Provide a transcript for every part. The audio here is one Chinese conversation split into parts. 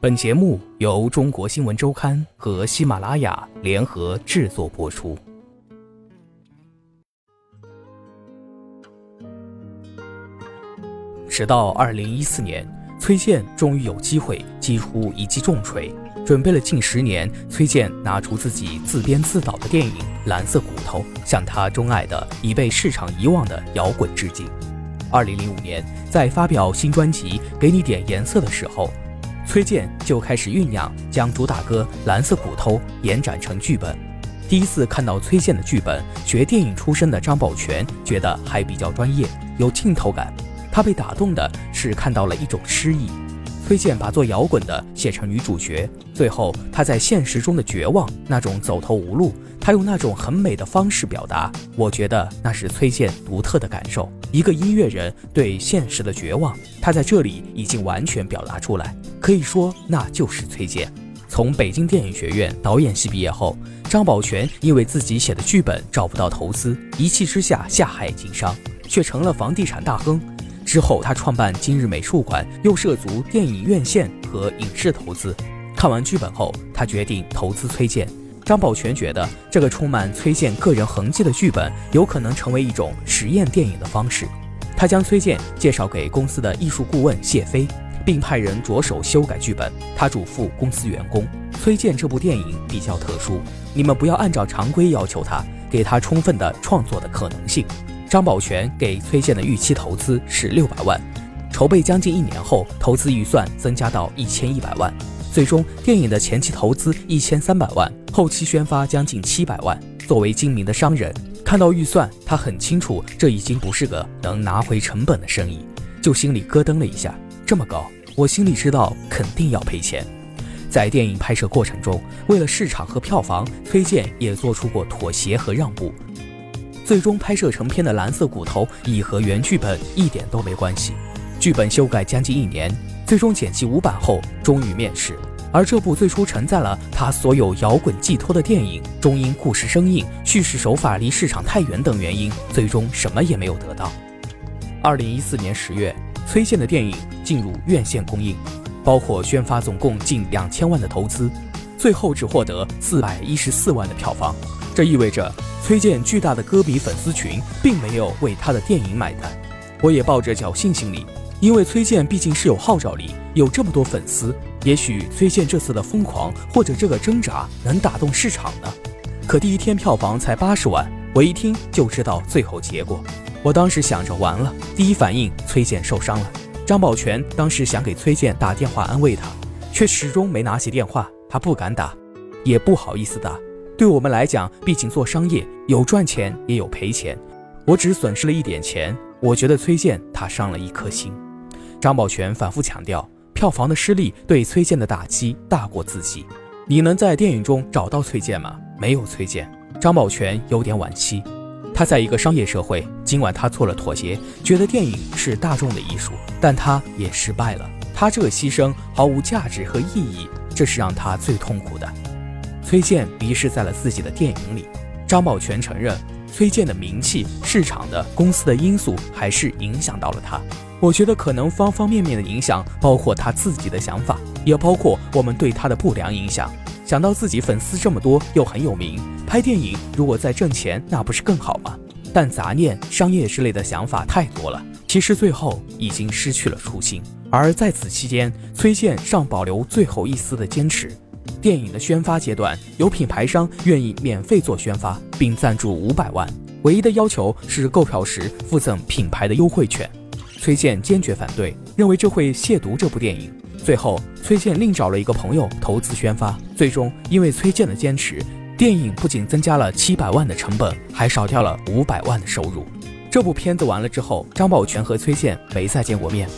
本节目由中国新闻周刊和喜马拉雅联合制作播出。直到二零一四年，崔健终于有机会击出一记重锤。准备了近十年，崔健拿出自己自编自导的电影《蓝色骨头》，向他钟爱的已被市场遗忘的摇滚致敬。二零零五年，在发表新专辑《给你点颜色》的时候。崔健就开始酝酿将主打歌《蓝色骨头》延展成剧本。第一次看到崔健的剧本，学电影出身的张宝全觉得还比较专业，有镜头感。他被打动的是看到了一种诗意。崔健把做摇滚的写成女主角，最后他在现实中的绝望，那种走投无路。他用那种很美的方式表达，我觉得那是崔健独特的感受。一个音乐人对现实的绝望，他在这里已经完全表达出来，可以说那就是崔健。从北京电影学院导演系毕业后，张宝全因为自己写的剧本找不到投资，一气之下下海经商，却成了房地产大亨。之后他创办今日美术馆，又涉足电影院线和影视投资。看完剧本后，他决定投资崔健。张宝全觉得这个充满崔健个人痕迹的剧本有可能成为一种实验电影的方式。他将崔健介绍给公司的艺术顾问谢飞，并派人着手修改剧本。他嘱咐公司员工：“崔健这部电影比较特殊，你们不要按照常规要求他，给他充分的创作的可能性。”张宝全给崔健的预期投资是六百万，筹备将近一年后，投资预算增加到一千一百万。最终，电影的前期投资一千三百万，后期宣发将近七百万。作为精明的商人，看到预算，他很清楚这已经不是个能拿回成本的生意，就心里咯噔了一下。这么高，我心里知道肯定要赔钱。在电影拍摄过程中，为了市场和票房，崔健也做出过妥协和让步。最终拍摄成片的《蓝色骨头》已和原剧本一点都没关系，剧本修改将近一年。最终剪辑五版后，终于面世。而这部最初承载了他所有摇滚寄托的电影，终因故事生硬、叙事手法离市场太远等原因，最终什么也没有得到。二零一四年十月，崔健的电影进入院线公映，包括宣发，总共近两千万的投资，最后只获得四百一十四万的票房。这意味着崔健巨大的歌迷粉丝群并没有为他的电影买单。我也抱着侥幸心理。因为崔健毕竟是有号召力，有这么多粉丝，也许崔健这次的疯狂或者这个挣扎能打动市场呢。可第一天票房才八十万，我一听就知道最后结果。我当时想着完了，第一反应崔健受伤了。张宝全当时想给崔健打电话安慰他，却始终没拿起电话，他不敢打，也不好意思打。对我们来讲，毕竟做商业有赚钱也有赔钱，我只损失了一点钱，我觉得崔健他伤了一颗心。张宝全反复强调，票房的失利对崔健的打击大过自己。你能在电影中找到崔健吗？没有崔健，张宝全有点惋惜。他在一个商业社会，尽管他做了妥协，觉得电影是大众的艺术，但他也失败了。他这个牺牲毫无价值和意义，这是让他最痛苦的。崔健迷失在了自己的电影里。张宝全承认，崔健的名气、市场的、公司的因素还是影响到了他。我觉得可能方方面面的影响，包括他自己的想法，也包括我们对他的不良影响。想到自己粉丝这么多，又很有名，拍电影如果再挣钱，那不是更好吗？但杂念、商业之类的想法太多了，其实最后已经失去了初心。而在此期间，崔健尚保留最后一丝的坚持。电影的宣发阶段，有品牌商愿意免费做宣发，并赞助五百万，唯一的要求是购票时附赠品牌的优惠券。崔健坚决反对，认为这会亵渎这部电影。最后，崔健另找了一个朋友投资宣发。最终，因为崔健的坚持，电影不仅增加了七百万的成本，还少掉了五百万的收入。这部片子完了之后，张宝全和崔健没再见过面。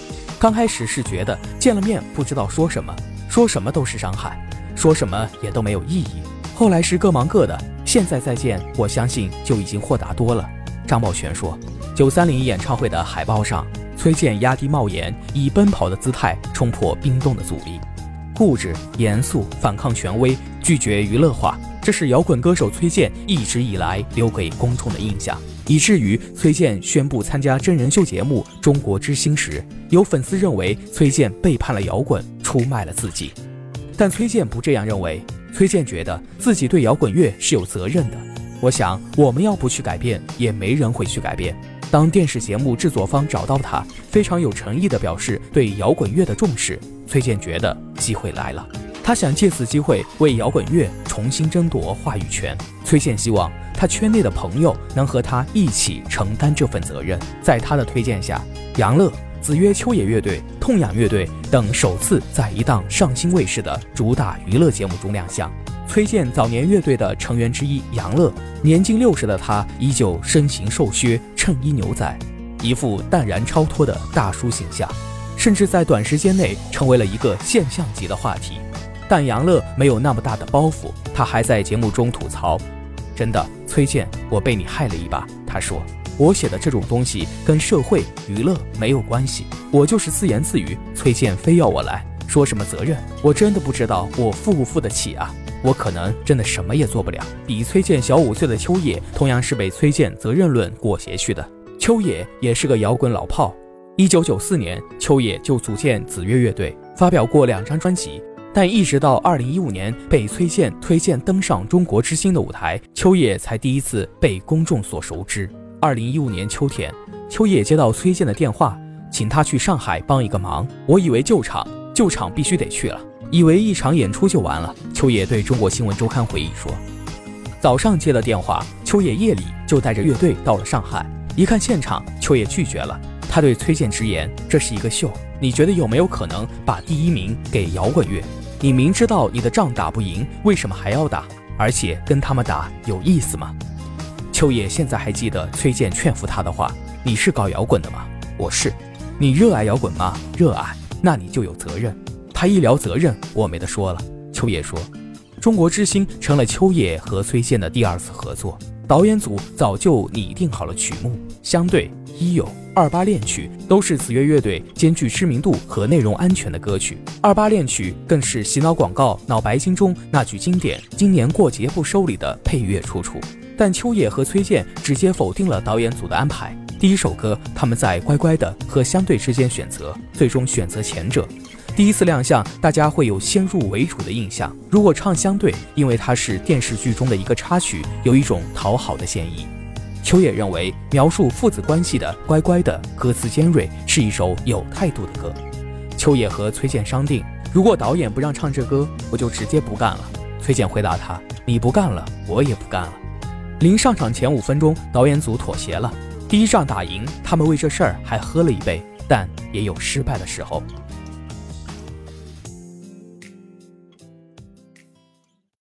刚开始是觉得见了面不知道说什么，说什么都是伤害，说什么也都没有意义。后来是各忙各的，现在再见，我相信就已经豁达多了。张宝全说：“九三零演唱会的海报上。”崔健压低帽檐，以奔跑的姿态冲破冰冻的阻力，固执、严肃、反抗权威，拒绝娱乐化。这是摇滚歌手崔健一直以来留给公众的印象，以至于崔健宣布参加真人秀节目《中国之星》时，有粉丝认为崔健背叛了摇滚，出卖了自己。但崔健不这样认为，崔健觉得自己对摇滚乐是有责任的。我想，我们要不去改变，也没人会去改变。当电视节目制作方找到他，非常有诚意地表示对摇滚乐的重视，崔健觉得机会来了，他想借此机会为摇滚乐重新争夺话语权。崔健希望他圈内的朋友能和他一起承担这份责任。在他的推荐下，杨乐、子曰、秋野乐队、痛仰乐队等首次在一档上星卫视的主打娱乐节目中亮相。崔健早年乐队的成员之一杨乐，年近六十的他依旧身形瘦削，衬衣牛仔，一副淡然超脱的大叔形象，甚至在短时间内成为了一个现象级的话题。但杨乐没有那么大的包袱，他还在节目中吐槽：“真的，崔健，我被你害了一把。”他说：“我写的这种东西跟社会娱乐没有关系，我就是自言自语。崔健非要我来说什么责任，我真的不知道我负不负得起啊。”我可能真的什么也做不了。比崔健小五岁的秋野，同样是被崔健责任论裹挟去的。秋野也是个摇滚老炮。一九九四年，秋野就组建子越乐队，发表过两张专辑。但一直到二零一五年被崔健推荐登上中国之星的舞台，秋野才第一次被公众所熟知。二零一五年秋天，秋野接到崔健的电话，请他去上海帮一个忙。我以为救场，救场必须得去了。以为一场演出就完了，秋野对中国新闻周刊回忆说：“早上接了电话，秋野夜里就带着乐队到了上海。一看现场，秋野拒绝了。他对崔健直言：‘这是一个秀，你觉得有没有可能把第一名给摇滚乐？你明知道你的仗打不赢，为什么还要打？而且跟他们打有意思吗？’秋野现在还记得崔健劝服他的话：‘你是搞摇滚的吗？我是。你热爱摇滚吗？热爱，那你就有责任。’”他一聊责任，我没得说了。秋野说：“中国之星成了秋野和崔健的第二次合作，导演组早就拟定好了曲目，相对、一有、二八恋曲都是子越乐队兼具知名度和内容安全的歌曲。二八恋曲更是洗脑广告《脑白金》中那句经典‘今年过节不收礼’的配乐出处。但秋野和崔健直接否定了导演组的安排。第一首歌，他们在乖乖的和相对之间选择，最终选择前者。”第一次亮相，大家会有先入为主的印象。如果唱相对，因为它是电视剧中的一个插曲，有一种讨好的嫌疑。秋野认为，描述父子关系的《乖乖的》歌词尖锐，是一首有态度的歌。秋野和崔健商定，如果导演不让唱这歌，我就直接不干了。崔健回答他：“你不干了，我也不干了。”临上场前五分钟，导演组妥协了。第一仗打赢，他们为这事儿还喝了一杯，但也有失败的时候。